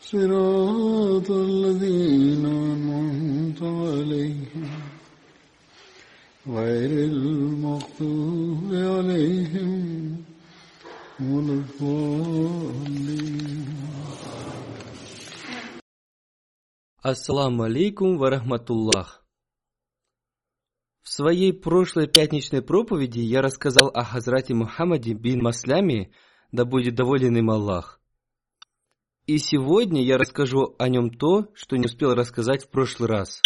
صراط الذين أنعمت عليهم غير المغضوب عليهم ولا الضالين Ассаламу алейкум ва рахматуллах. В своей прошлой пятничной проповеди я рассказал о Хазрате Мухаммаде бин Масляме, да будет доволен им Аллах. И сегодня я расскажу о нем то, что не успел рассказать в прошлый раз.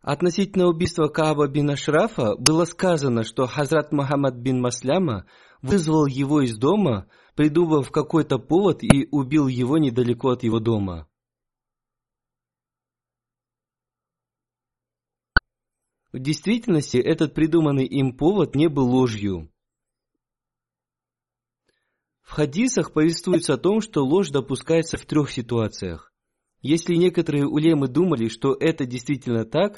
Относительно убийства Кааба бин Ашрафа было сказано, что Хазрат Мухаммад бин Масляма вызвал его из дома, придумав какой-то повод и убил его недалеко от его дома. В действительности этот придуманный им повод не был ложью. В хадисах повествуется о том, что ложь допускается в трех ситуациях. Если некоторые улемы думали, что это действительно так,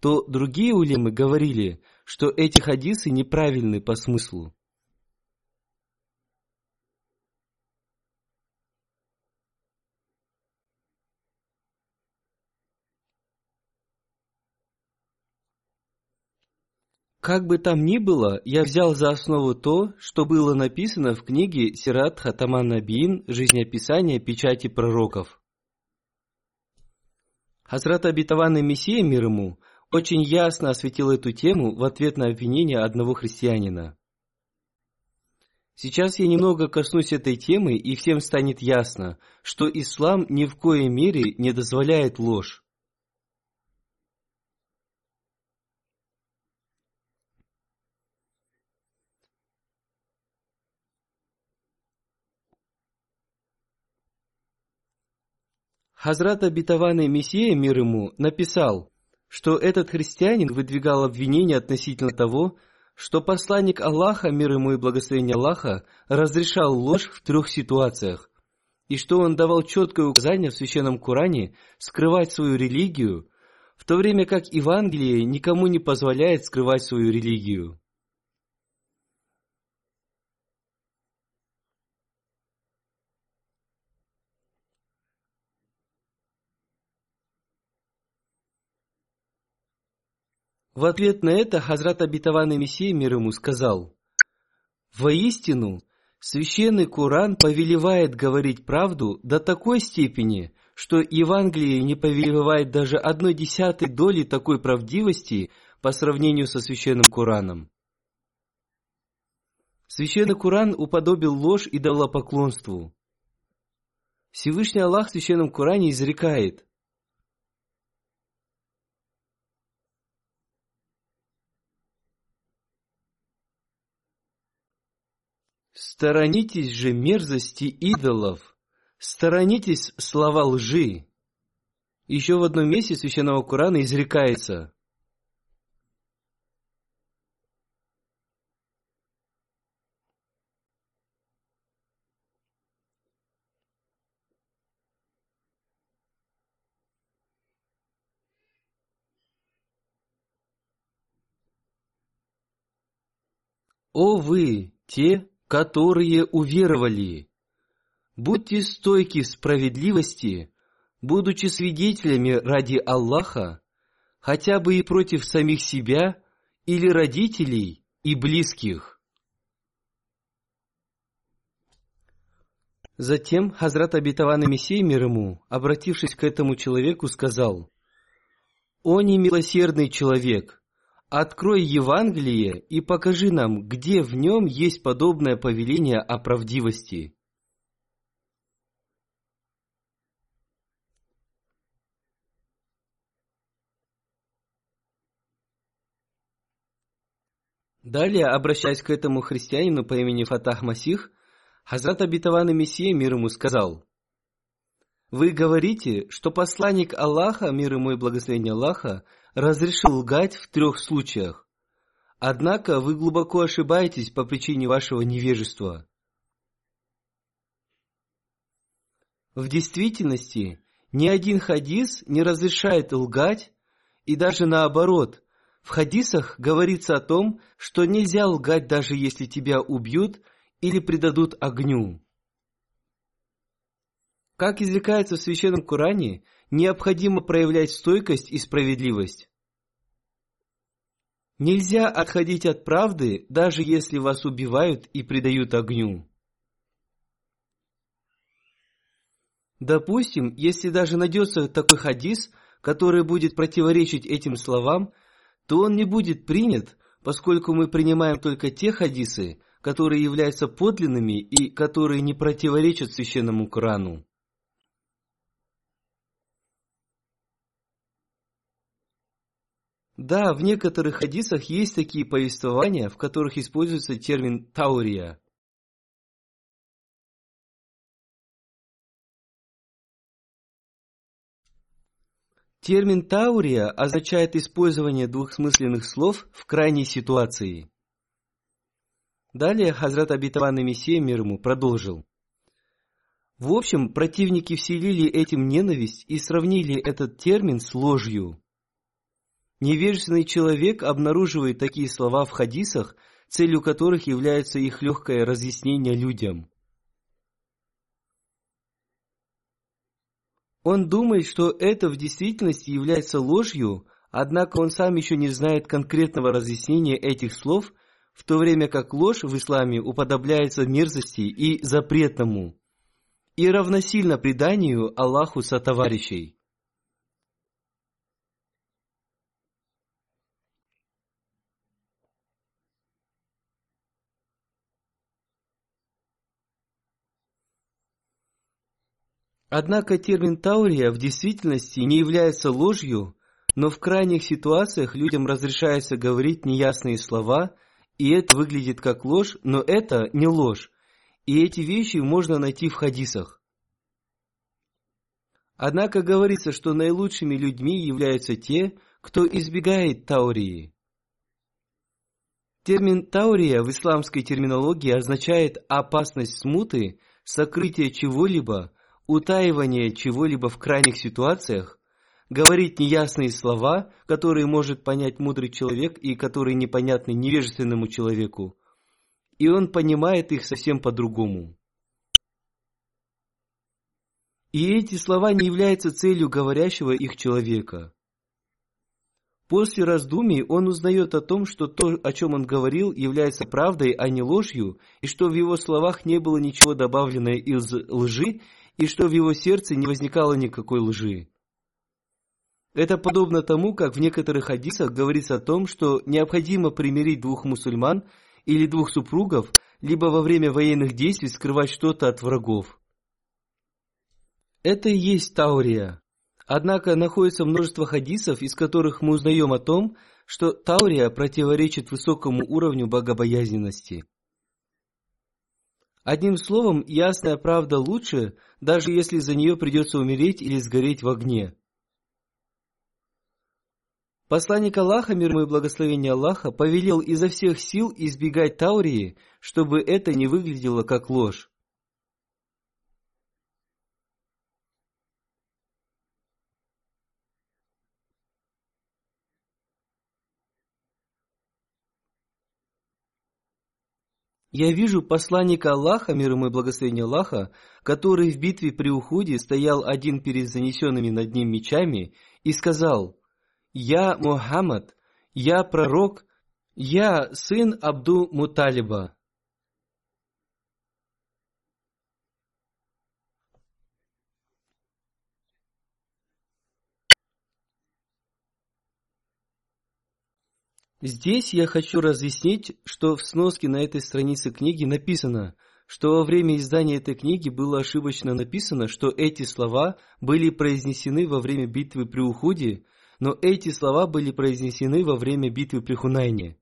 то другие улемы говорили, что эти хадисы неправильны по смыслу. Как бы там ни было, я взял за основу то, что было написано в книге Сират Хатаман Набиин «Жизнеописание печати пророков». Хазрат обетованный Мессия мир ему очень ясно осветил эту тему в ответ на обвинение одного христианина. Сейчас я немного коснусь этой темы, и всем станет ясно, что ислам ни в коей мере не дозволяет ложь. Хазрат обетованный Мессия мир ему написал, что этот христианин выдвигал обвинения относительно того, что посланник Аллаха, мир ему и благословение Аллаха, разрешал ложь в трех ситуациях, и что он давал четкое указание в Священном Коране скрывать свою религию, в то время как Евангелие никому не позволяет скрывать свою религию. В ответ на это Хазрат обетованный Мессия мир ему сказал, «Воистину, священный Коран повелевает говорить правду до такой степени, что Евангелие не повелевает даже одной десятой доли такой правдивости по сравнению со священным Кораном. Священный Коран уподобил ложь и поклонству. Всевышний Аллах в священном Коране изрекает – Сторонитесь же мерзости идолов, сторонитесь слова лжи. Еще в одном месте Священного Корана изрекается. О вы, те, которые уверовали! Будьте стойки в справедливости, будучи свидетелями ради Аллаха, хотя бы и против самих себя или родителей и близких». Затем Хазрат Абитаван Мессия мир ему, обратившись к этому человеку, сказал, «О немилосердный человек, открой Евангелие и покажи нам, где в нем есть подобное повеление о правдивости». Далее, обращаясь к этому христианину по имени Фатах Масих, Хазрат обетованный Мессия мир ему сказал, «Вы говорите, что посланник Аллаха, мир ему и благословение Аллаха, разрешил лгать в трех случаях. Однако вы глубоко ошибаетесь по причине вашего невежества. В действительности, ни один хадис не разрешает лгать, и даже наоборот, в хадисах говорится о том, что нельзя лгать даже если тебя убьют – или предадут огню. Как изрекается в Священном Коране, необходимо проявлять стойкость и справедливость. Нельзя отходить от правды, даже если вас убивают и предают огню. Допустим, если даже найдется такой хадис, который будет противоречить этим словам, то он не будет принят, поскольку мы принимаем только те хадисы, которые являются подлинными и которые не противоречат священному Корану. Да, в некоторых хадисах есть такие повествования, в которых используется термин «таурия». Термин «таурия» означает использование двухсмысленных слов в крайней ситуации – Далее Хазрат Абитаван Мессия мир ему продолжил. В общем, противники вселили этим ненависть и сравнили этот термин с ложью. Невежественный человек обнаруживает такие слова в хадисах, целью которых является их легкое разъяснение людям. Он думает, что это в действительности является ложью, однако он сам еще не знает конкретного разъяснения этих слов – в то время как ложь в исламе уподобляется мерзости и запретному, и равносильно преданию Аллаху сотоварищей. Однако термин «таурия» в действительности не является ложью, но в крайних ситуациях людям разрешается говорить неясные слова и это выглядит как ложь, но это не ложь. И эти вещи можно найти в хадисах. Однако говорится, что наилучшими людьми являются те, кто избегает таурии. Термин таурия в исламской терминологии означает опасность смуты, сокрытие чего-либо, утаивание чего-либо в крайних ситуациях, говорить неясные слова, которые может понять мудрый человек и которые непонятны невежественному человеку. И он понимает их совсем по-другому. И эти слова не являются целью говорящего их человека. После раздумий он узнает о том, что то, о чем он говорил, является правдой, а не ложью, и что в его словах не было ничего добавленного из лжи, и что в его сердце не возникало никакой лжи. Это подобно тому, как в некоторых хадисах говорится о том, что необходимо примирить двух мусульман или двух супругов, либо во время военных действий скрывать что-то от врагов. Это и есть таурия. Однако находится множество хадисов, из которых мы узнаем о том, что таурия противоречит высокому уровню богобоязненности. Одним словом, ясная правда лучше, даже если за нее придется умереть или сгореть в огне. Посланник Аллаха, мир ему и благословение Аллаха, повелел изо всех сил избегать таурии, чтобы это не выглядело как ложь. Я вижу посланника Аллаха, мир ему и благословение Аллаха, который в битве при Уходе стоял один перед занесенными над ним мечами и сказал, «Я Мухаммад, я пророк, я сын Абду Муталиба». Здесь я хочу разъяснить, что в сноске на этой странице книги написано, что во время издания этой книги было ошибочно написано, что эти слова были произнесены во время битвы при Ухуде, но эти слова были произнесены во время битвы при Хунайне.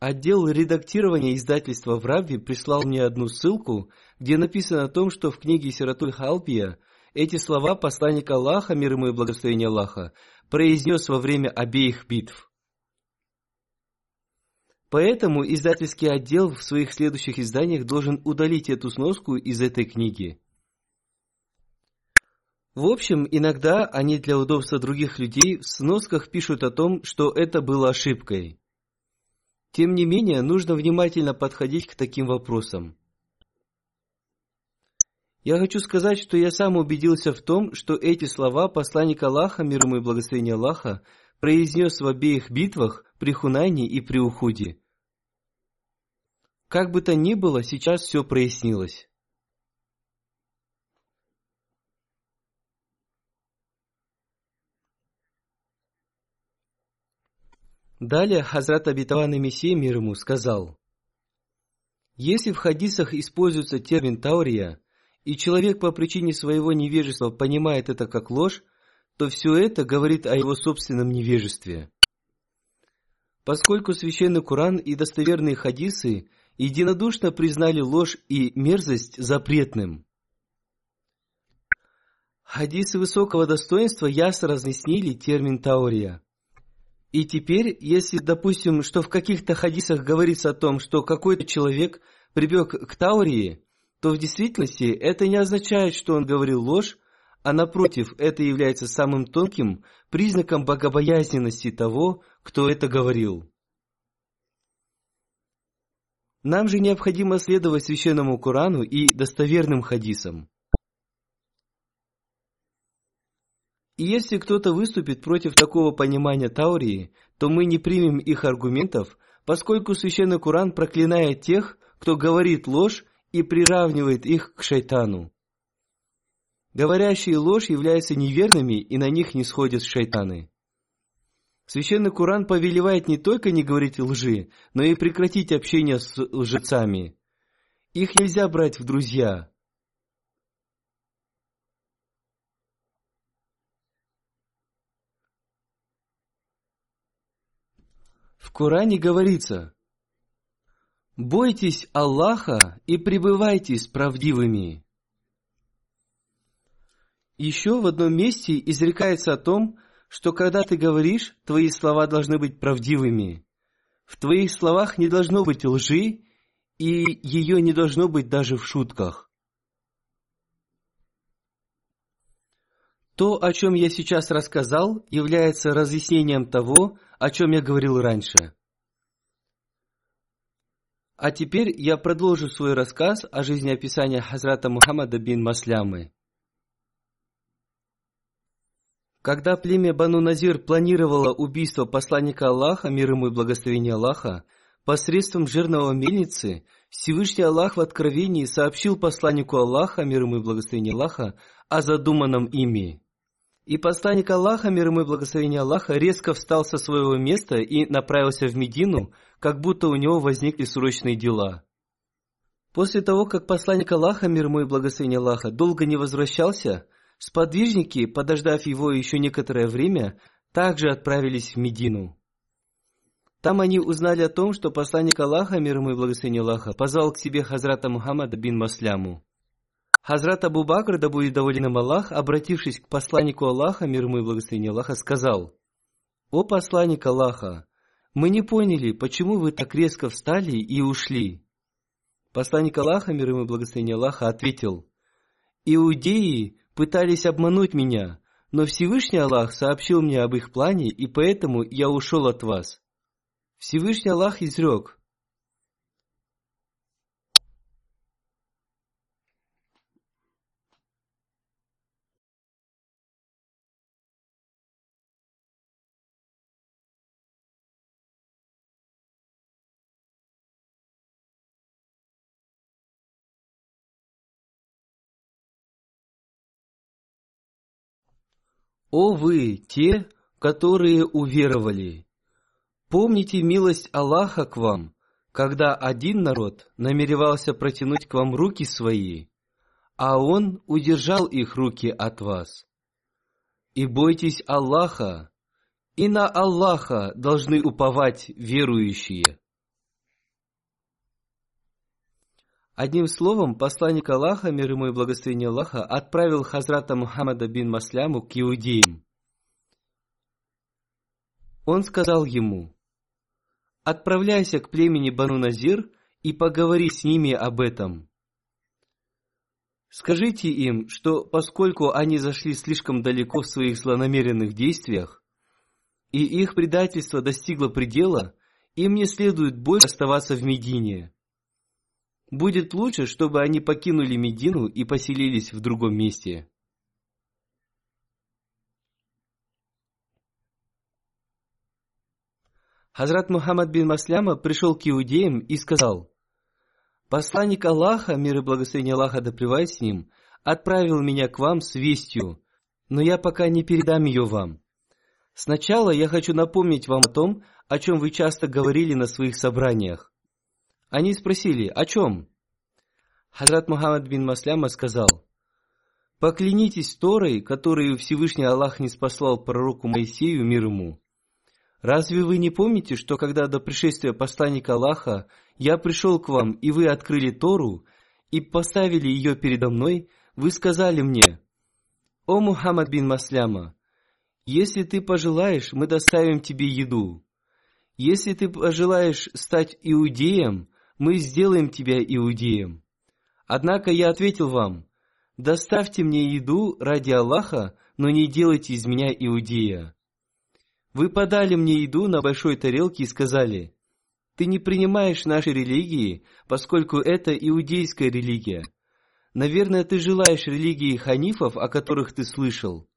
Отдел редактирования издательства в Рабве прислал мне одну ссылку, где написано о том, что в книге Сиратуль Халпия эти слова посланник Аллаха, мир ему и благословение Аллаха, произнес во время обеих битв. Поэтому издательский отдел в своих следующих изданиях должен удалить эту сноску из этой книги. В общем, иногда они для удобства других людей в сносках пишут о том, что это было ошибкой. Тем не менее, нужно внимательно подходить к таким вопросам. Я хочу сказать, что я сам убедился в том, что эти слова посланник Аллаха, мир ему и благословение Аллаха, произнес в обеих битвах при Хунайне и при Ухуде. Как бы то ни было, сейчас все прояснилось. Далее Хазрат Абитаван Мессия мир ему сказал, «Если в хадисах используется термин «таурия», и человек по причине своего невежества понимает это как ложь, то все это говорит о его собственном невежестве. Поскольку священный Куран и достоверные хадисы единодушно признали ложь и мерзость запретным. Хадисы высокого достоинства ясно разъяснили термин таурия. И теперь, если, допустим, что в каких-то хадисах говорится о том, что какой-то человек прибег к таурии, то в действительности это не означает, что он говорил ложь, а напротив, это является самым тонким признаком богобоязненности того, кто это говорил. Нам же необходимо следовать священному Корану и достоверным хадисам. И если кто-то выступит против такого понимания Таурии, то мы не примем их аргументов, поскольку священный Куран проклинает тех, кто говорит ложь и приравнивает их к шайтану. Говорящие ложь являются неверными, и на них не сходят шайтаны. Священный Куран повелевает не только не говорить лжи, но и прекратить общение с лжецами. Их нельзя брать в друзья. В Коране говорится, «Бойтесь Аллаха и пребывайте с правдивыми». Еще в одном месте изрекается о том, что когда ты говоришь, твои слова должны быть правдивыми. В твоих словах не должно быть лжи, и ее не должно быть даже в шутках. То, о чем я сейчас рассказал, является разъяснением того, о чем я говорил раньше. А теперь я продолжу свой рассказ о жизнеописании Хазрата Мухаммада бин Маслямы. Когда племя Бану Назир планировало убийство посланника Аллаха, мир ему и благословение Аллаха, посредством жирного мельницы, Всевышний Аллах в откровении сообщил посланнику Аллаха, мир ему и благословение Аллаха, о задуманном ими. И посланник Аллаха, мир ему и благословение Аллаха, резко встал со своего места и направился в Медину, как будто у него возникли срочные дела. После того, как посланник Аллаха, мир ему и благословение Аллаха, долго не возвращался, Сподвижники, подождав его еще некоторое время, также отправились в Медину. Там они узнали о том, что посланник Аллаха, мир ему и благословение Аллаха, позвал к себе Хазрата Мухаммада бин Масляму. Хазрат Абу Бакр, да будет доволен им Аллах, обратившись к посланнику Аллаха, мир ему и благословение Аллаха, сказал, «О посланник Аллаха, мы не поняли, почему вы так резко встали и ушли». Посланник Аллаха, мир ему и благословение Аллаха, ответил, «Иудеи пытались обмануть меня, но Всевышний Аллах сообщил мне об их плане, и поэтому я ушел от вас. Всевышний Аллах изрек, «О вы, те, которые уверовали! Помните милость Аллаха к вам, когда один народ намеревался протянуть к вам руки свои, а Он удержал их руки от вас. И бойтесь Аллаха, и на Аллаха должны уповать верующие. Одним словом, посланник Аллаха, мир ему и благословение Аллаха, отправил Хазрата Мухаммада бин Масляму к иудеям. Он сказал ему, «Отправляйся к племени Бану Назир и поговори с ними об этом». Скажите им, что поскольку они зашли слишком далеко в своих злонамеренных действиях, и их предательство достигло предела, им не следует больше оставаться в Медине. Будет лучше, чтобы они покинули Медину и поселились в другом месте. Хазрат Мухаммад бин Масляма пришел к иудеям и сказал, «Посланник Аллаха, мир и благословение Аллаха да с ним, отправил меня к вам с вестью, но я пока не передам ее вам. Сначала я хочу напомнить вам о том, о чем вы часто говорили на своих собраниях. Они спросили, о чем? Хазрат Мухаммад бин Масляма сказал, «Поклянитесь Торой, которую Всевышний Аллах не спаслал пророку Моисею, мир ему. Разве вы не помните, что когда до пришествия посланника Аллаха я пришел к вам, и вы открыли Тору, и поставили ее передо мной, вы сказали мне, «О Мухаммад бин Масляма, если ты пожелаешь, мы доставим тебе еду. Если ты пожелаешь стать иудеем, мы сделаем тебя иудеем. Однако я ответил вам, доставьте мне еду ради Аллаха, но не делайте из меня иудея. Вы подали мне еду на большой тарелке и сказали, ты не принимаешь нашей религии, поскольку это иудейская религия. Наверное, ты желаешь религии ханифов, о которых ты слышал.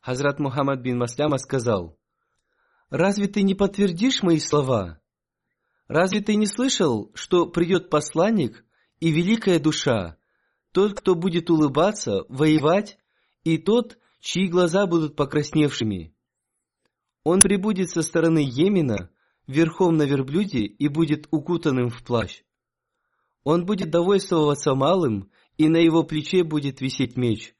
Хазрат Мухаммад бин Масляма сказал, «Разве ты не подтвердишь мои слова? Разве ты не слышал, что придет посланник и великая душа, тот, кто будет улыбаться, воевать, и тот, чьи глаза будут покрасневшими? Он прибудет со стороны Йемена, верхом на верблюде и будет укутанным в плащ. Он будет довольствоваться малым, и на его плече будет висеть меч.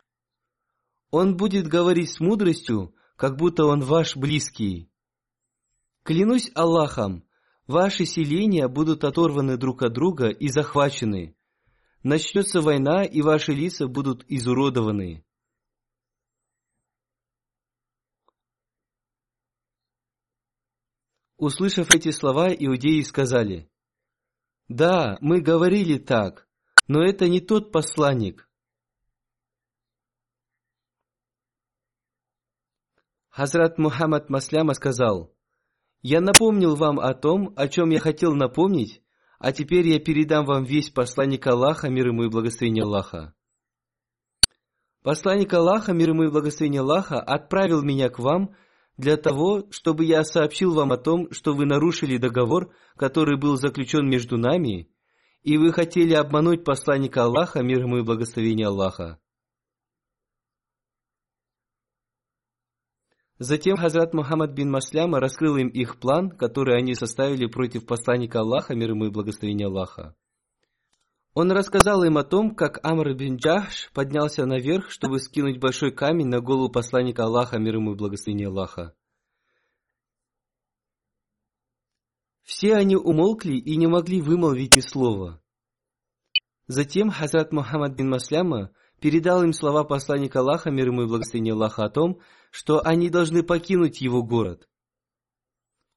Он будет говорить с мудростью, как будто он ваш близкий. Клянусь Аллахом, ваши селения будут оторваны друг от друга и захвачены. Начнется война, и ваши лица будут изуродованы. Услышав эти слова, иудеи сказали, «Да, мы говорили так, но это не тот посланник, Хазрат Мухаммад Масляма сказал, «Я напомнил вам о том, о чем я хотел напомнить, а теперь я передам вам весь посланник Аллаха, мир ему и благословение Аллаха». Посланник Аллаха, мир ему и благословение Аллаха, отправил меня к вам для того, чтобы я сообщил вам о том, что вы нарушили договор, который был заключен между нами, и вы хотели обмануть посланника Аллаха, мир ему и благословение Аллаха. Затем Хазрат Мухаммад бин Масляма раскрыл им их план, который они составили против посланника Аллаха, мир ему и благословения Аллаха. Он рассказал им о том, как Амр бин Джахш поднялся наверх, чтобы скинуть большой камень на голову посланника Аллаха, мир ему и благословения Аллаха. Все они умолкли и не могли вымолвить ни слова. Затем Хазрат Мухаммад бин Масляма передал им слова посланника Аллаха, мир ему и благословения Аллаха, о том, что они должны покинуть его город.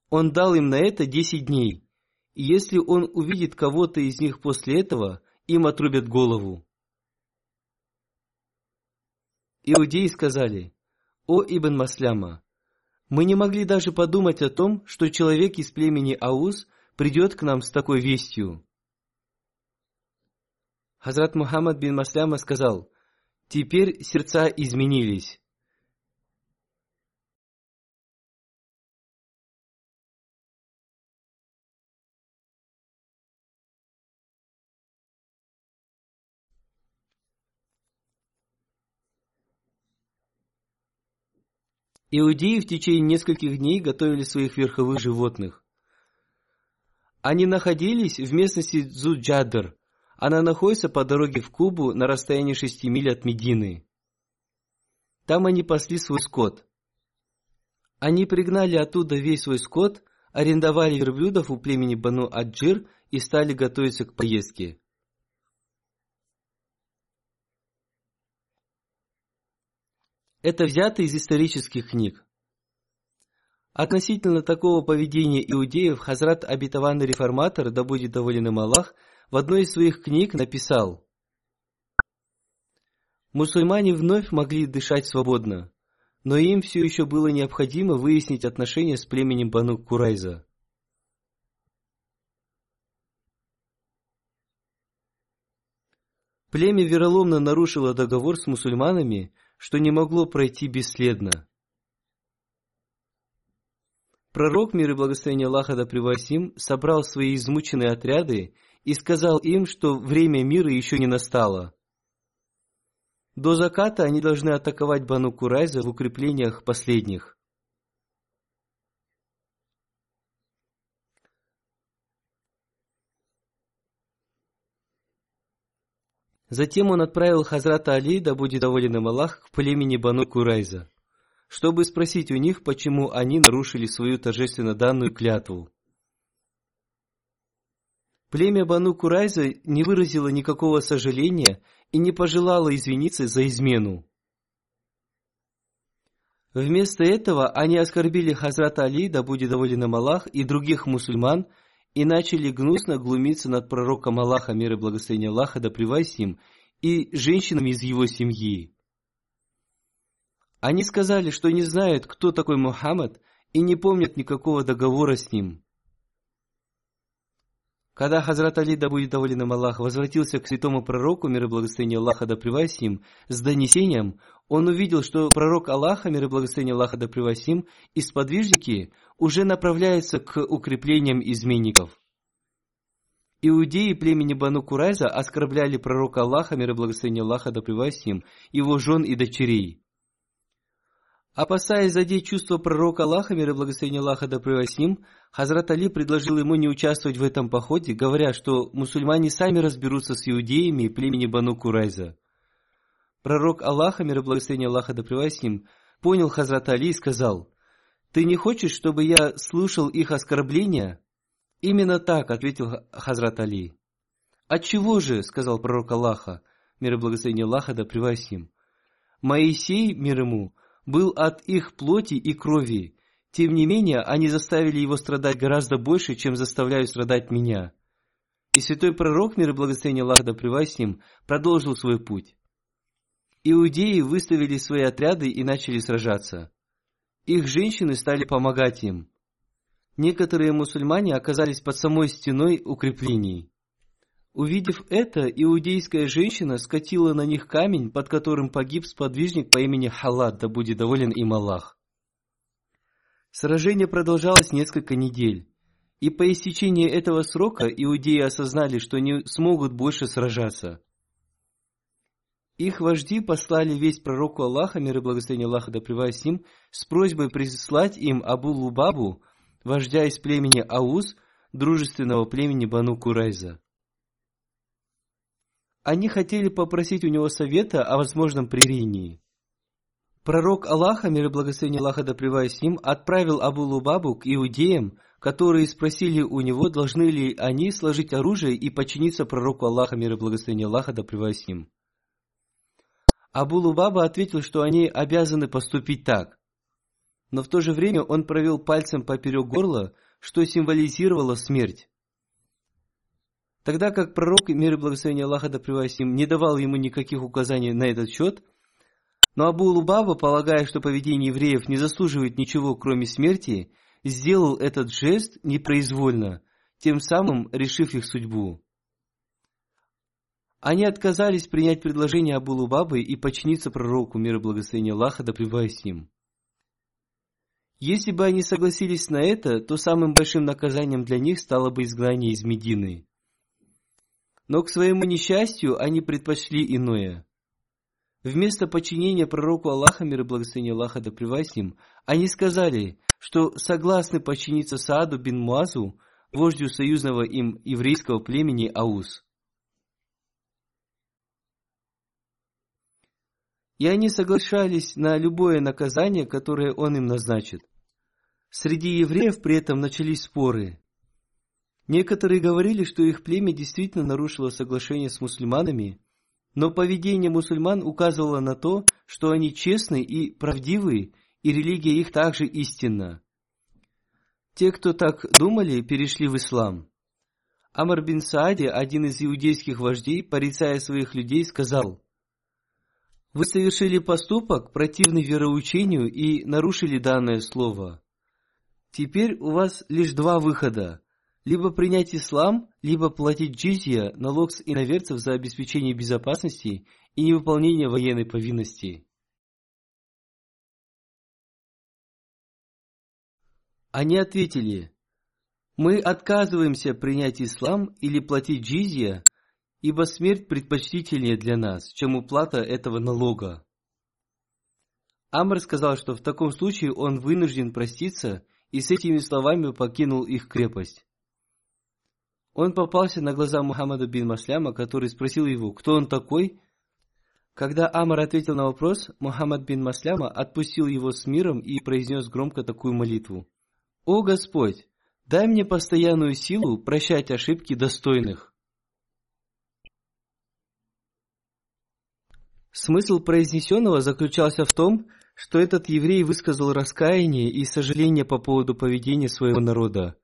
Он дал им на это десять дней, и если он увидит кого-то из них после этого, им отрубят голову. Иудеи сказали, «О Ибн Масляма, мы не могли даже подумать о том, что человек из племени Ауз придет к нам с такой вестью». Хазрат Мухаммад бин Масляма сказал, «Теперь сердца изменились». Иудеи в течение нескольких дней готовили своих верховых животных. Они находились в местности Дзуджадр. Она находится по дороге в Кубу на расстоянии шести миль от Медины. Там они пасли свой скот. Они пригнали оттуда весь свой скот, арендовали верблюдов у племени Бану Аджир и стали готовиться к поездке. Это взято из исторических книг. Относительно такого поведения иудеев Хазрат Абитаванный Реформатор, да будет доволен им Аллах, в одной из своих книг написал Мусульмане вновь могли дышать свободно, но им все еще было необходимо выяснить отношения с племенем Бану Курайза. Племя вероломно нарушило договор с мусульманами, что не могло пройти бесследно. Пророк, мир и благословение Аллаха да превосим, собрал свои измученные отряды и сказал им, что время мира еще не настало. До заката они должны атаковать Бану Курайза в укреплениях последних. Затем он отправил Хазрата Али, да будет доволен им Аллах, к племени Бану Курайза, чтобы спросить у них, почему они нарушили свою торжественно данную клятву. Племя Бану Курайза не выразило никакого сожаления и не пожелало извиниться за измену. Вместо этого они оскорбили Хазрата Али, да будет доволен им Аллах, и других мусульман – и начали гнусно глумиться над пророком Аллаха, мир и благословение Аллаха, да им, и женщинами из его семьи. Они сказали, что не знают, кто такой Мухаммад, и не помнят никакого договора с ним. Когда Хазрат Али, да будет доволен им Аллах, возвратился к святому пророку, мир и благословение Аллаха, да им, с донесением, он увидел, что пророк Аллаха, мир и благословение Аллаха да превосим, и сподвижники уже направляются к укреплениям изменников. Иудеи племени Бану Курайза оскорбляли пророка Аллаха, мир и благословение Аллаха да превосим, его жен и дочерей. Опасаясь задеть чувство пророка Аллаха, мир и благословение Аллаха да превосим, Хазрат Али предложил ему не участвовать в этом походе, говоря, что мусульмане сами разберутся с иудеями племени Бану Курайза. Пророк Аллаха, мир и благословение Аллаха да с ним, понял Хазрат Али и сказал, «Ты не хочешь, чтобы я слушал их оскорбления?» «Именно так», — ответил Хазрат Али. «Отчего же?» — сказал пророк Аллаха, мир и благословение Аллаха да с. «Моисей, мир ему, был от их плоти и крови. Тем не менее, они заставили его страдать гораздо больше, чем заставляют страдать меня». И святой пророк, мир и благословение Аллаха да с продолжил свой путь. Иудеи выставили свои отряды и начали сражаться. Их женщины стали помогать им. Некоторые мусульмане оказались под самой стеной укреплений. Увидев это, иудейская женщина скатила на них камень, под которым погиб сподвижник по имени Халат, да будет доволен им Аллах. Сражение продолжалось несколько недель, и по истечении этого срока иудеи осознали, что не смогут больше сражаться. Их вожди послали весть пророку Аллаха, мир и благословение Аллаха да им, с просьбой прислать им Абу Лубабу, вождя из племени Ауз, дружественного племени Бану Курайза. Они хотели попросить у него совета о возможном примирении. Пророк Аллаха, мир и благословение Аллаха да им, отправил Абу Лубабу к иудеям, которые спросили у него, должны ли они сложить оружие и подчиниться пророку Аллаха, мир и благословение Аллаха да им. Абу Лубаба ответил, что они обязаны поступить так. Но в то же время он провел пальцем поперек горла, что символизировало смерть. Тогда как пророк, мир и благословение Аллаха да им, не давал ему никаких указаний на этот счет, но Абу Лубаба, полагая, что поведение евреев не заслуживает ничего, кроме смерти, сделал этот жест непроизвольно, тем самым решив их судьбу. Они отказались принять предложение Абу Лубабы и подчиниться пророку, мир и благословение Аллаха, да с ним. Если бы они согласились на это, то самым большим наказанием для них стало бы изгнание из Медины. Но к своему несчастью они предпочли иное. Вместо подчинения пророку Аллаха, мир и благословение Аллаха да с ним, они сказали, что согласны подчиниться Сааду бин Муазу, вождю союзного им еврейского племени Аус. И они соглашались на любое наказание, которое он им назначит. Среди евреев при этом начались споры. Некоторые говорили, что их племя действительно нарушило соглашение с мусульманами, но поведение мусульман указывало на то, что они честны и правдивы, и религия их также истинна. Те, кто так думали, перешли в ислам. Амар бин Саади, один из иудейских вождей, порицая своих людей, сказал, «Вы совершили поступок, противный вероучению, и нарушили данное слово. Теперь у вас лишь два выхода либо принять ислам, либо платить джизья, налог с иноверцев за обеспечение безопасности и невыполнение военной повинности. Они ответили, мы отказываемся принять ислам или платить джизья, ибо смерть предпочтительнее для нас, чем уплата этого налога. Амр сказал, что в таком случае он вынужден проститься и с этими словами покинул их крепость. Он попался на глаза Мухаммада бин Масляма, который спросил его, кто он такой. Когда Амар ответил на вопрос, Мухаммад бин Масляма отпустил его с миром и произнес громко такую молитву. «О Господь, дай мне постоянную силу прощать ошибки достойных». Смысл произнесенного заключался в том, что этот еврей высказал раскаяние и сожаление по поводу поведения своего народа.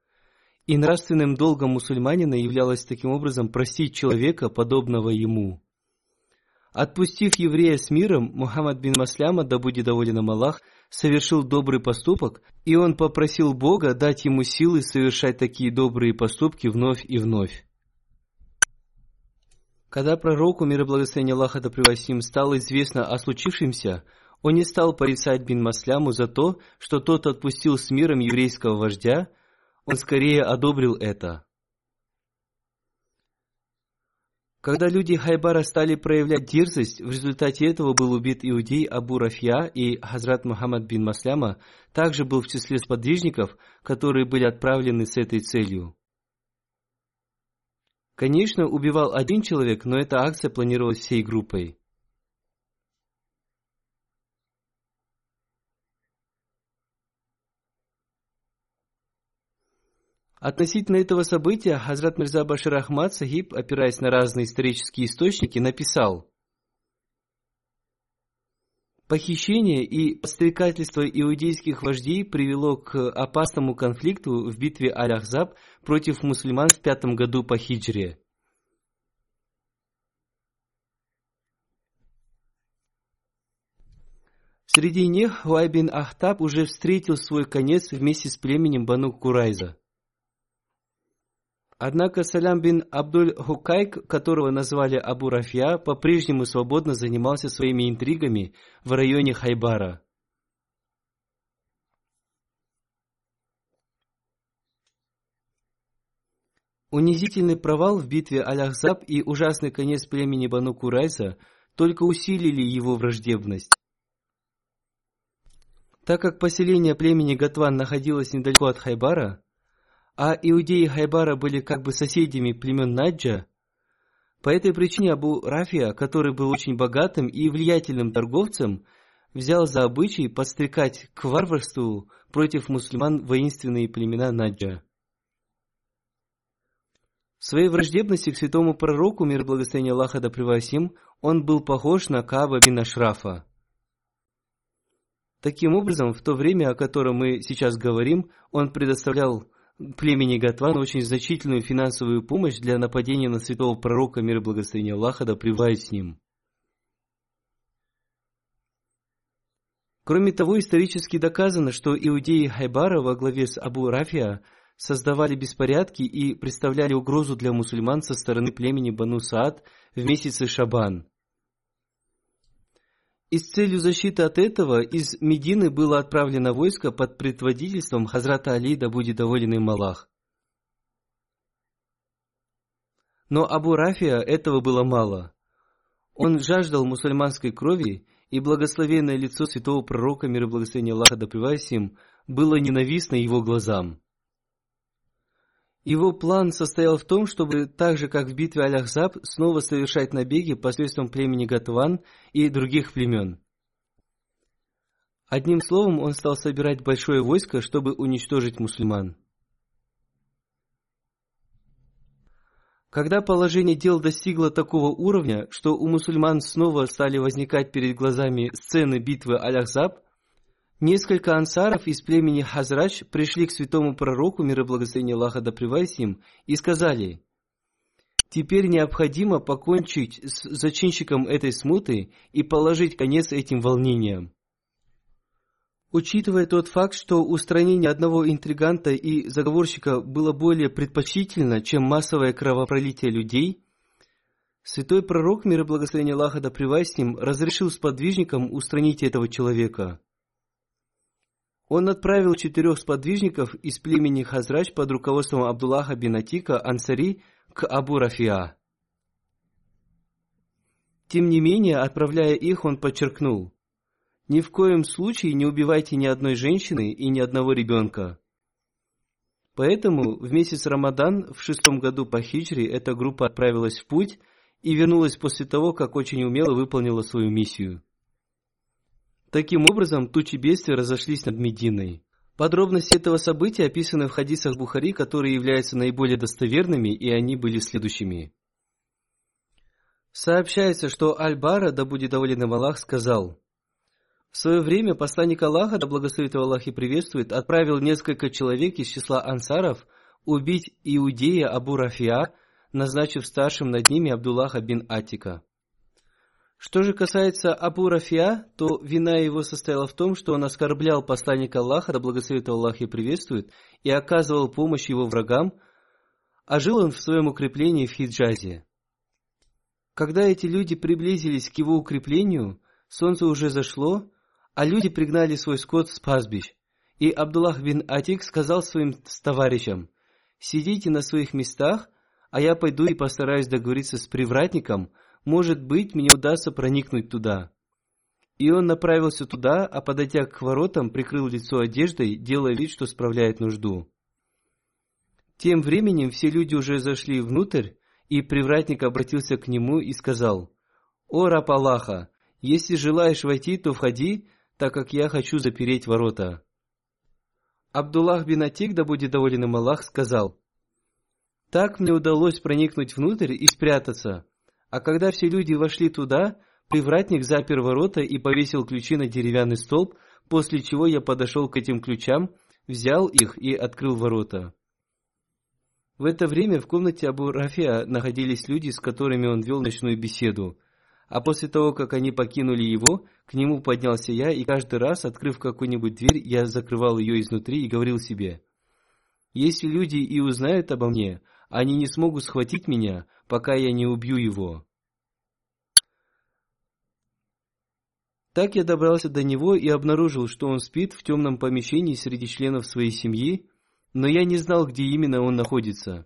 И нравственным долгом мусульманина являлось таким образом простить человека, подобного ему. Отпустив еврея с миром, Мухаммад бин Масляма, да будет доволен им Аллах, совершил добрый поступок, и он попросил Бога дать ему силы совершать такие добрые поступки вновь и вновь. Когда пророку, мир и благословение Аллаха да им стало известно о случившемся, он не стал порицать бин Масляму за то, что тот отпустил с миром еврейского вождя, он скорее одобрил это. Когда люди Хайбара стали проявлять дерзость, в результате этого был убит иудей Абу Рафья и Хазрат Мухаммад бин Масляма также был в числе сподвижников, которые были отправлены с этой целью. Конечно, убивал один человек, но эта акция планировалась всей группой. Относительно этого события Хазрат Мирза Башир Ахмад Сахиб, опираясь на разные исторические источники, написал Похищение и подстрекательство иудейских вождей привело к опасному конфликту в битве Аль-Ахзаб против мусульман в пятом году по хиджре. Среди них Хуай бин Ахтаб уже встретил свой конец вместе с племенем Бану Курайза. Однако Салям бин Абдуль Хукайк, которого назвали Абу Рафья, по-прежнему свободно занимался своими интригами в районе Хайбара. Унизительный провал в битве Аль-Ахзаб и ужасный конец племени Бану Курайса только усилили его враждебность. Так как поселение племени Гатван находилось недалеко от Хайбара, а иудеи Хайбара были как бы соседями племен Наджа, по этой причине Абу Рафия, который был очень богатым и влиятельным торговцем, взял за обычай подстрекать к варварству против мусульман воинственные племена Наджа. В своей враждебности к святому пророку, мир и благословение Аллаха да им, он был похож на Каба бин Ашрафа. Таким образом, в то время, о котором мы сейчас говорим, он предоставлял племени Гатван очень значительную финансовую помощь для нападения на святого пророка мира благословения Аллаха, да пребывает с ним. Кроме того, исторически доказано, что иудеи Хайбара во главе с Абу Рафия создавали беспорядки и представляли угрозу для мусульман со стороны племени Бану Саад в месяце Шабан. И с целью защиты от этого из Медины было отправлено войско под предводительством Хазрата Али, да будет доволен им Аллах. Но Абу Рафия этого было мало. Он жаждал мусульманской крови, и благословенное лицо святого пророка, мир и благословение Аллаха да им, было ненавистно его глазам. Его план состоял в том, чтобы так же, как в битве Аль-Ахзаб, снова совершать набеги посредством племени Гатван и других племен. Одним словом, он стал собирать большое войско, чтобы уничтожить мусульман. Когда положение дел достигло такого уровня, что у мусульман снова стали возникать перед глазами сцены битвы Аль-Ахзаб, несколько ансаров из племени Хазрач пришли к святому пророку, мир и благословение Аллаха да им, и сказали, «Теперь необходимо покончить с зачинщиком этой смуты и положить конец этим волнениям. Учитывая тот факт, что устранение одного интриганта и заговорщика было более предпочтительно, чем массовое кровопролитие людей, святой пророк, мир и благословение Аллаха да с ним, разрешил сподвижникам устранить этого человека. Он отправил четырех сподвижников из племени Хазрач под руководством Абдуллаха бин Атика Ансари к Абу Рафиа. Тем не менее, отправляя их, он подчеркнул – ни в коем случае не убивайте ни одной женщины и ни одного ребенка. Поэтому в месяц Рамадан в шестом году по хиджре эта группа отправилась в путь и вернулась после того, как очень умело выполнила свою миссию. Таким образом, тучи бедствия разошлись над Мединой. Подробности этого события описаны в хадисах Бухари, которые являются наиболее достоверными, и они были следующими. Сообщается, что Аль-Бара, да будет доволен им Аллах, сказал – в свое время посланник Аллаха, да благословит его Аллах и приветствует, отправил несколько человек из числа ансаров убить иудея Абу Рафиа, назначив старшим над ними Абдуллаха бин Атика. Что же касается Абу Рафиа, то вина его состояла в том, что он оскорблял посланника Аллаха, да благословит Аллах и приветствует, и оказывал помощь его врагам, а жил он в своем укреплении в Хиджазе. Когда эти люди приблизились к его укреплению, солнце уже зашло, а люди пригнали свой скот с пастбищ. И Абдуллах бин Атик сказал своим товарищам, «Сидите на своих местах, а я пойду и постараюсь договориться с привратником, может быть, мне удастся проникнуть туда». И он направился туда, а подойдя к воротам, прикрыл лицо одеждой, делая вид, что справляет нужду. Тем временем все люди уже зашли внутрь, и привратник обратился к нему и сказал, «О, раб Аллаха, если желаешь войти, то входи, так как я хочу запереть ворота. Абдуллах бин Атик, да будет доволен им Аллах, сказал, «Так мне удалось проникнуть внутрь и спрятаться, а когда все люди вошли туда, привратник запер ворота и повесил ключи на деревянный столб, после чего я подошел к этим ключам, взял их и открыл ворота». В это время в комнате Абу Рафиа находились люди, с которыми он вел ночную беседу. А после того, как они покинули его, к нему поднялся я, и каждый раз, открыв какую-нибудь дверь, я закрывал ее изнутри и говорил себе, «Если люди и узнают обо мне, они не смогут схватить меня, пока я не убью его». Так я добрался до него и обнаружил, что он спит в темном помещении среди членов своей семьи, но я не знал, где именно он находится.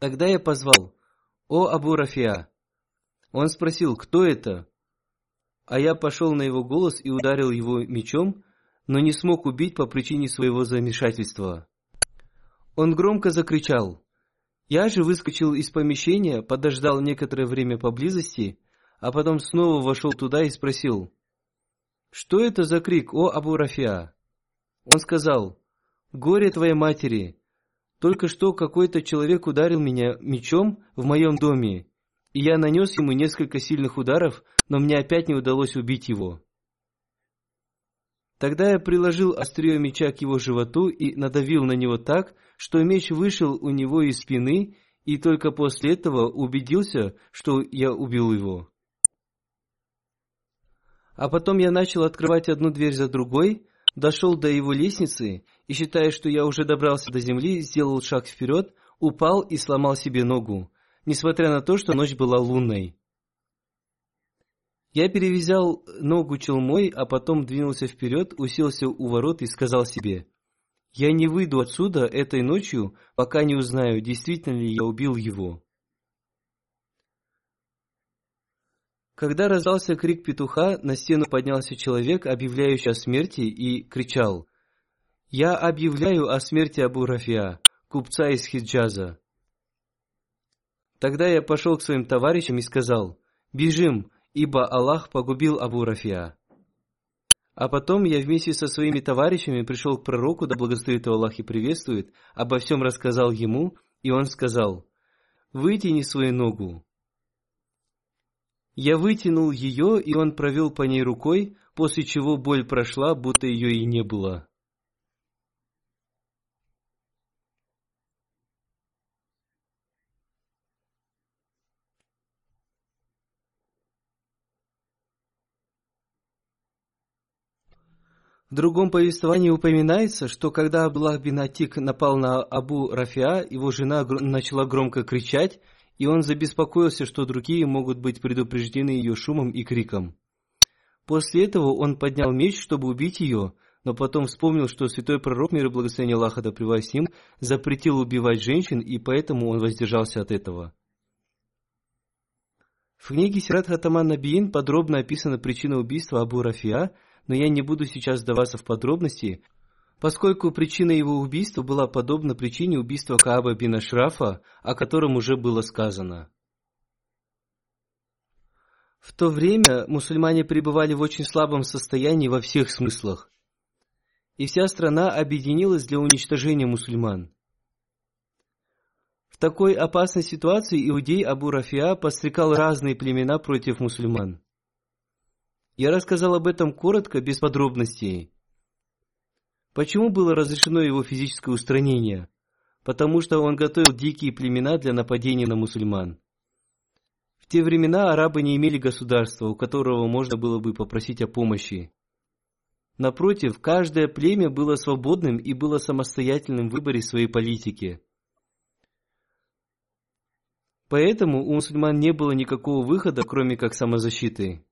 Тогда я позвал, «О Абу Рафиа!» Он спросил, кто это? А я пошел на его голос и ударил его мечом, но не смог убить по причине своего замешательства. Он громко закричал. Я же выскочил из помещения, подождал некоторое время поблизости, а потом снова вошел туда и спросил, «Что это за крик, о Абу Рафиа?» Он сказал, «Горе твоей матери! Только что какой-то человек ударил меня мечом в моем доме, и я нанес ему несколько сильных ударов, но мне опять не удалось убить его. Тогда я приложил острие меча к его животу и надавил на него так, что меч вышел у него из спины, и только после этого убедился, что я убил его. А потом я начал открывать одну дверь за другой, дошел до его лестницы и, считая, что я уже добрался до земли, сделал шаг вперед, упал и сломал себе ногу несмотря на то, что ночь была лунной. Я перевязал ногу челмой, а потом двинулся вперед, уселся у ворот и сказал себе, «Я не выйду отсюда этой ночью, пока не узнаю, действительно ли я убил его». Когда раздался крик петуха, на стену поднялся человек, объявляющий о смерти, и кричал, «Я объявляю о смерти Абу Рафиа, купца из Хиджаза». Тогда я пошел к своим товарищам и сказал, «Бежим, ибо Аллах погубил Абу Рафиа». А потом я вместе со своими товарищами пришел к пророку, да благословит его Аллах и приветствует, обо всем рассказал ему, и он сказал, «Вытяни свою ногу». Я вытянул ее, и он провел по ней рукой, после чего боль прошла, будто ее и не было. В другом повествовании упоминается, что когда Абдуллах бин Атик напал на Абу Рафиа, его жена начала громко кричать, и он забеспокоился, что другие могут быть предупреждены ее шумом и криком. После этого он поднял меч, чтобы убить ее, но потом вспомнил, что святой пророк, мир и благословение Аллаха да с ним, запретил убивать женщин, и поэтому он воздержался от этого. В книге Сират Хатаман Набиин подробно описана причина убийства Абу Рафиа, но я не буду сейчас сдаваться в подробности, поскольку причина его убийства была подобна причине убийства Кааба бин Ашрафа, о котором уже было сказано. В то время мусульмане пребывали в очень слабом состоянии во всех смыслах, и вся страна объединилась для уничтожения мусульман. В такой опасной ситуации иудей Абу Рафиа подстрекал разные племена против мусульман. Я рассказал об этом коротко, без подробностей. Почему было разрешено его физическое устранение? Потому что он готовил дикие племена для нападения на мусульман. В те времена арабы не имели государства, у которого можно было бы попросить о помощи. Напротив, каждое племя было свободным и было самостоятельным в выборе своей политики. Поэтому у мусульман не было никакого выхода, кроме как самозащиты.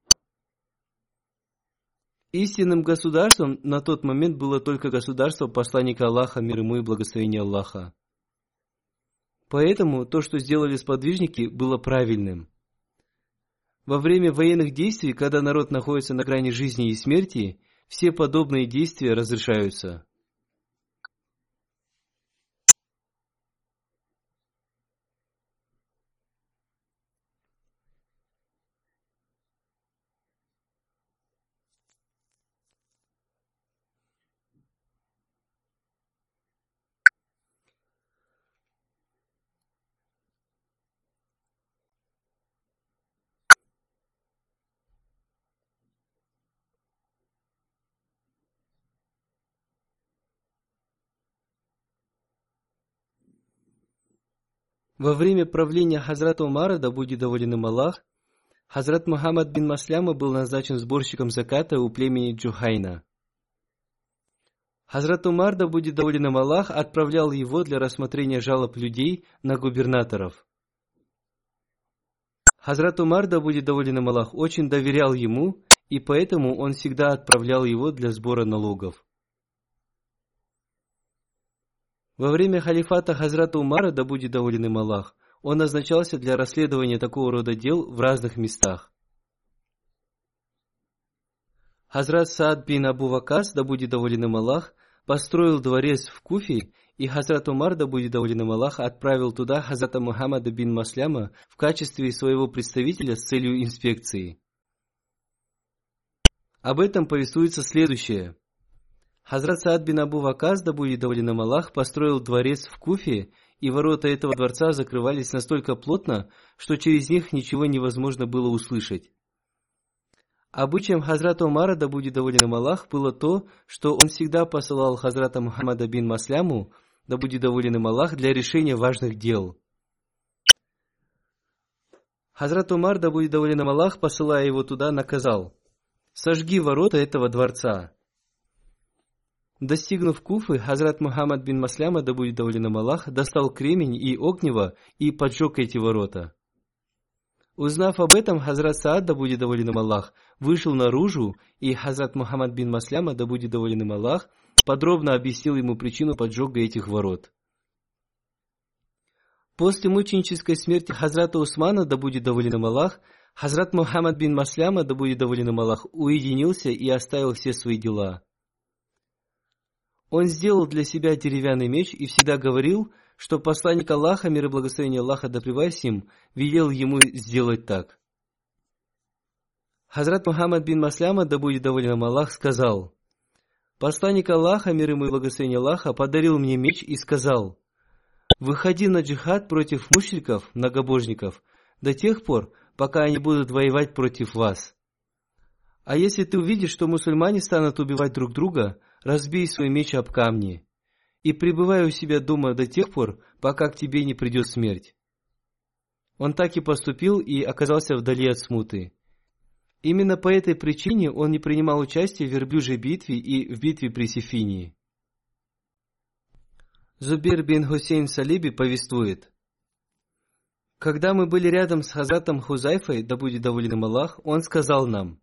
Истинным государством на тот момент было только государство посланника Аллаха, мир ему и благословение Аллаха. Поэтому то, что сделали сподвижники, было правильным. Во время военных действий, когда народ находится на грани жизни и смерти, все подобные действия разрешаются. Во время правления Хазрата Умара, да будет доволен им Аллах, Хазрат Мухаммад бин Масляма был назначен сборщиком заката у племени Джухайна. Хазрат Умар, да будет доволен им Аллах, отправлял его для рассмотрения жалоб людей на губернаторов. Хазрат Умар, да будет доволен им Аллах, очень доверял ему, и поэтому он всегда отправлял его для сбора налогов. Во время халифата Хазрата Умара, да будет доволен им Аллах, он назначался для расследования такого рода дел в разных местах. Хазрат Саад бин Абу Вакас, да будет доволен им Аллах, построил дворец в Куфе, и Хазрат Умар, да будет доволен им Аллах, отправил туда Хазрата Мухаммада бин Масляма в качестве своего представителя с целью инспекции. Об этом повествуется следующее. Хазрат Саад бин Абу Ваказ, да будет доволен им Аллах, построил дворец в Куфе, и ворота этого дворца закрывались настолько плотно, что через них ничего невозможно было услышать. Обычаем Хазрата Умара, да будет доволен им Аллах, было то, что он всегда посылал Хазрата Мухаммада бин Масляму, да будет доволен им Аллах, для решения важных дел. Хазрат Умар, да будет доволен им Аллах, посылая его туда, наказал, «Сожги ворота этого дворца». Достигнув Куфы, Хазрат Мухаммад бин Масляма, да будет доволен им Аллах, достал кремень и огнево и поджег эти ворота. Узнав об этом, Хазрат Саад, да будет доволен Аллах, вышел наружу, и Хазрат Мухаммад бин Масляма, да будет доволен Аллах, подробно объяснил ему причину поджога этих ворот. После мученической смерти Хазрата Усмана, да будет доволен Аллах, Хазрат Мухаммад бин Масляма, да будет доволен Аллах, уединился и оставил все свои дела. Он сделал для себя деревянный меч и всегда говорил, что посланник Аллаха, мир и благословение Аллаха да им, велел ему сделать так. Хазрат Мухаммад бин Масляма, да будет доволен им Аллах, сказал, Посланник Аллаха, мир ему и благословение Аллаха, подарил мне меч и сказал, «Выходи на джихад против мушриков, многобожников, до тех пор, пока они будут воевать против вас. А если ты увидишь, что мусульмане станут убивать друг друга, разбей свой меч об камни и пребывай у себя дома до тех пор, пока к тебе не придет смерть». Он так и поступил и оказался вдали от смуты. Именно по этой причине он не принимал участия в верблюжьей битве и в битве при Сифинии. Зубир бин Хусейн Салиби повествует. Когда мы были рядом с Хазатом Хузайфой, да будет доволен им Аллах, он сказал нам,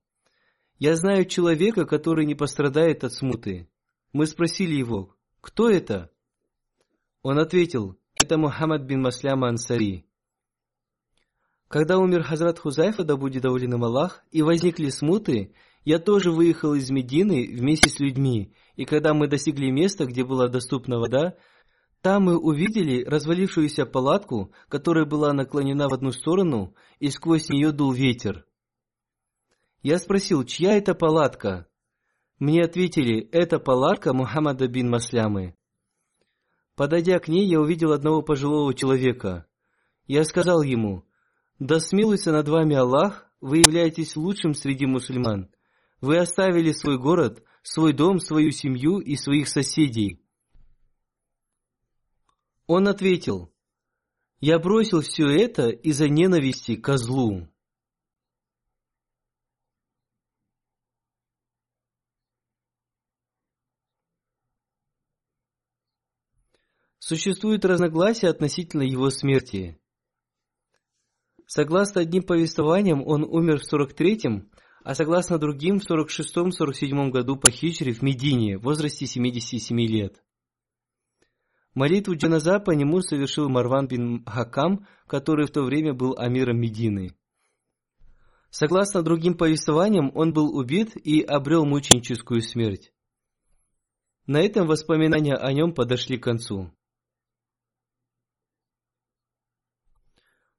«Я знаю человека, который не пострадает от смуты». Мы спросили его, «Кто это?» Он ответил, «Это Мухаммад бин Масляма Ансари». Когда умер Хазрат Хузайфа, да будет доволен им Аллах, и возникли смуты, я тоже выехал из Медины вместе с людьми, и когда мы достигли места, где была доступна вода, там мы увидели развалившуюся палатку, которая была наклонена в одну сторону, и сквозь нее дул ветер. Я спросил, чья это палатка? Мне ответили, это палатка Мухаммада бин Маслямы. Подойдя к ней, я увидел одного пожилого человека. Я сказал ему, да смилуйся над вами Аллах, вы являетесь лучшим среди мусульман. Вы оставили свой город, свой дом, свою семью и своих соседей. Он ответил, я бросил все это из-за ненависти козлу. Существует разногласия относительно его смерти. Согласно одним повествованиям, он умер в 43-м, а согласно другим в 46-47 году по хиджре в Медине в возрасте 77 лет. Молитву джаназа по нему совершил Марван бин Хакам, который в то время был амиром Медины. Согласно другим повествованиям, он был убит и обрел мученическую смерть. На этом воспоминания о нем подошли к концу.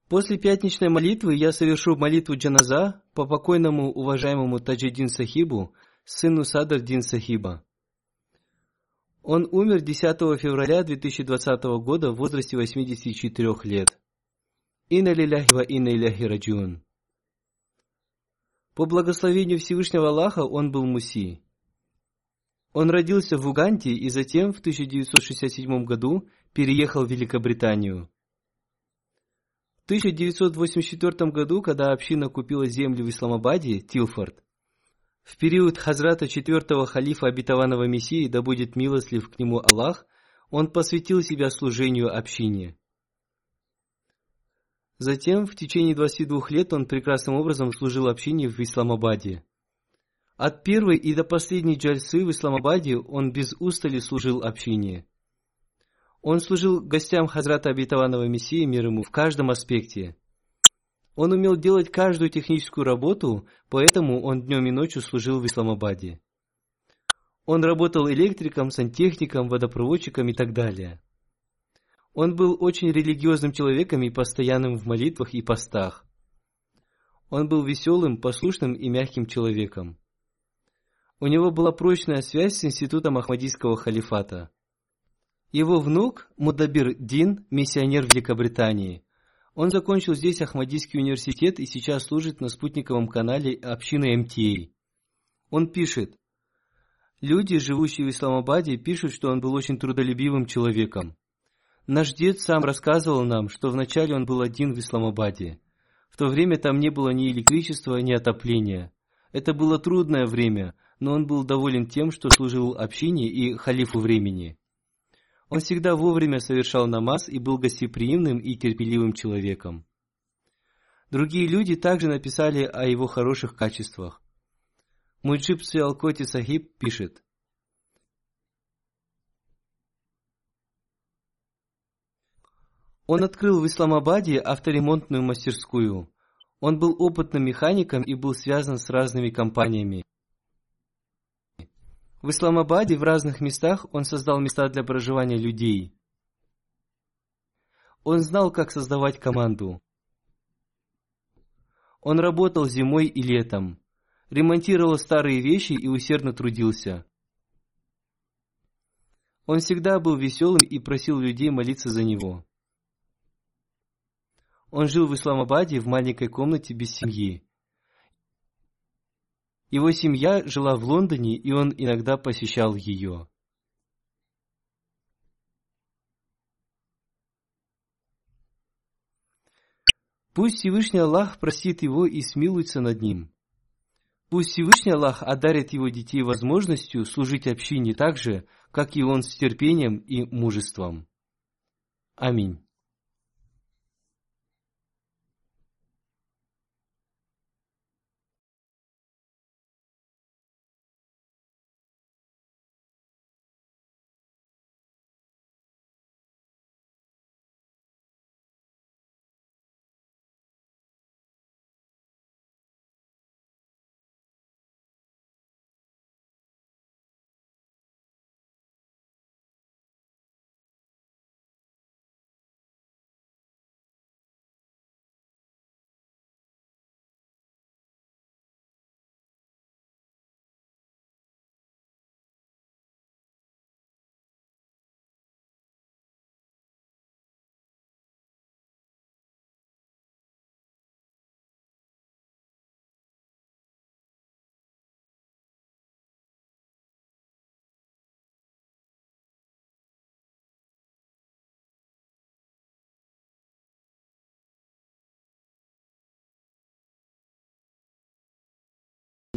После пятничной молитвы я совершу молитву джаназа по покойному уважаемому Таджидин Сахибу, сыну Садр Дин Сахиба. Он умер 10 февраля 2020 года в возрасте 84 лет. Инна лиляхи ва инна иляхи раджун. По благословению Всевышнего Аллаха он был муси. Он родился в Уганде и затем в 1967 году переехал в Великобританию. 1984 году, когда община купила землю в Исламабаде, Тилфорд, в период Хазрата четвертого халифа обетованного Мессии, да будет милостлив к нему Аллах, он посвятил себя служению общине. Затем, в течение 22 лет, он прекрасным образом служил общине в Исламабаде. От первой и до последней джальсы в Исламабаде он без устали служил общине – он служил гостям Хазрата Обетованного Мессии мир ему в каждом аспекте. Он умел делать каждую техническую работу, поэтому он днем и ночью служил в Исламабаде. Он работал электриком, сантехником, водопроводчиком и так далее. Он был очень религиозным человеком и постоянным в молитвах и постах. Он был веселым, послушным и мягким человеком. У него была прочная связь с институтом Ахмадийского халифата – его внук Мудабир Дин, миссионер в Великобритании. Он закончил здесь Ахмадийский университет и сейчас служит на спутниковом канале общины МТА. Он пишет, Люди, живущие в Исламабаде, пишут, что он был очень трудолюбивым человеком. Наш дед сам рассказывал нам, что вначале он был один в Исламабаде. В то время там не было ни электричества, ни отопления. Это было трудное время, но он был доволен тем, что служил общине и халифу времени. Он всегда вовремя совершал намаз и был гостеприимным и терпеливым человеком. Другие люди также написали о его хороших качествах. Муджиб Суялкоти Сахиб пишет. Он открыл в Исламабаде авторемонтную мастерскую. Он был опытным механиком и был связан с разными компаниями. В Исламабаде в разных местах он создал места для проживания людей. Он знал, как создавать команду. Он работал зимой и летом, ремонтировал старые вещи и усердно трудился. Он всегда был веселым и просил людей молиться за него. Он жил в Исламабаде в маленькой комнате без семьи. Его семья жила в Лондоне, и он иногда посещал ее. Пусть Всевышний Аллах простит его и смилуется над ним. Пусть Всевышний Аллах одарит его детей возможностью служить общине так же, как и он с терпением и мужеством. Аминь.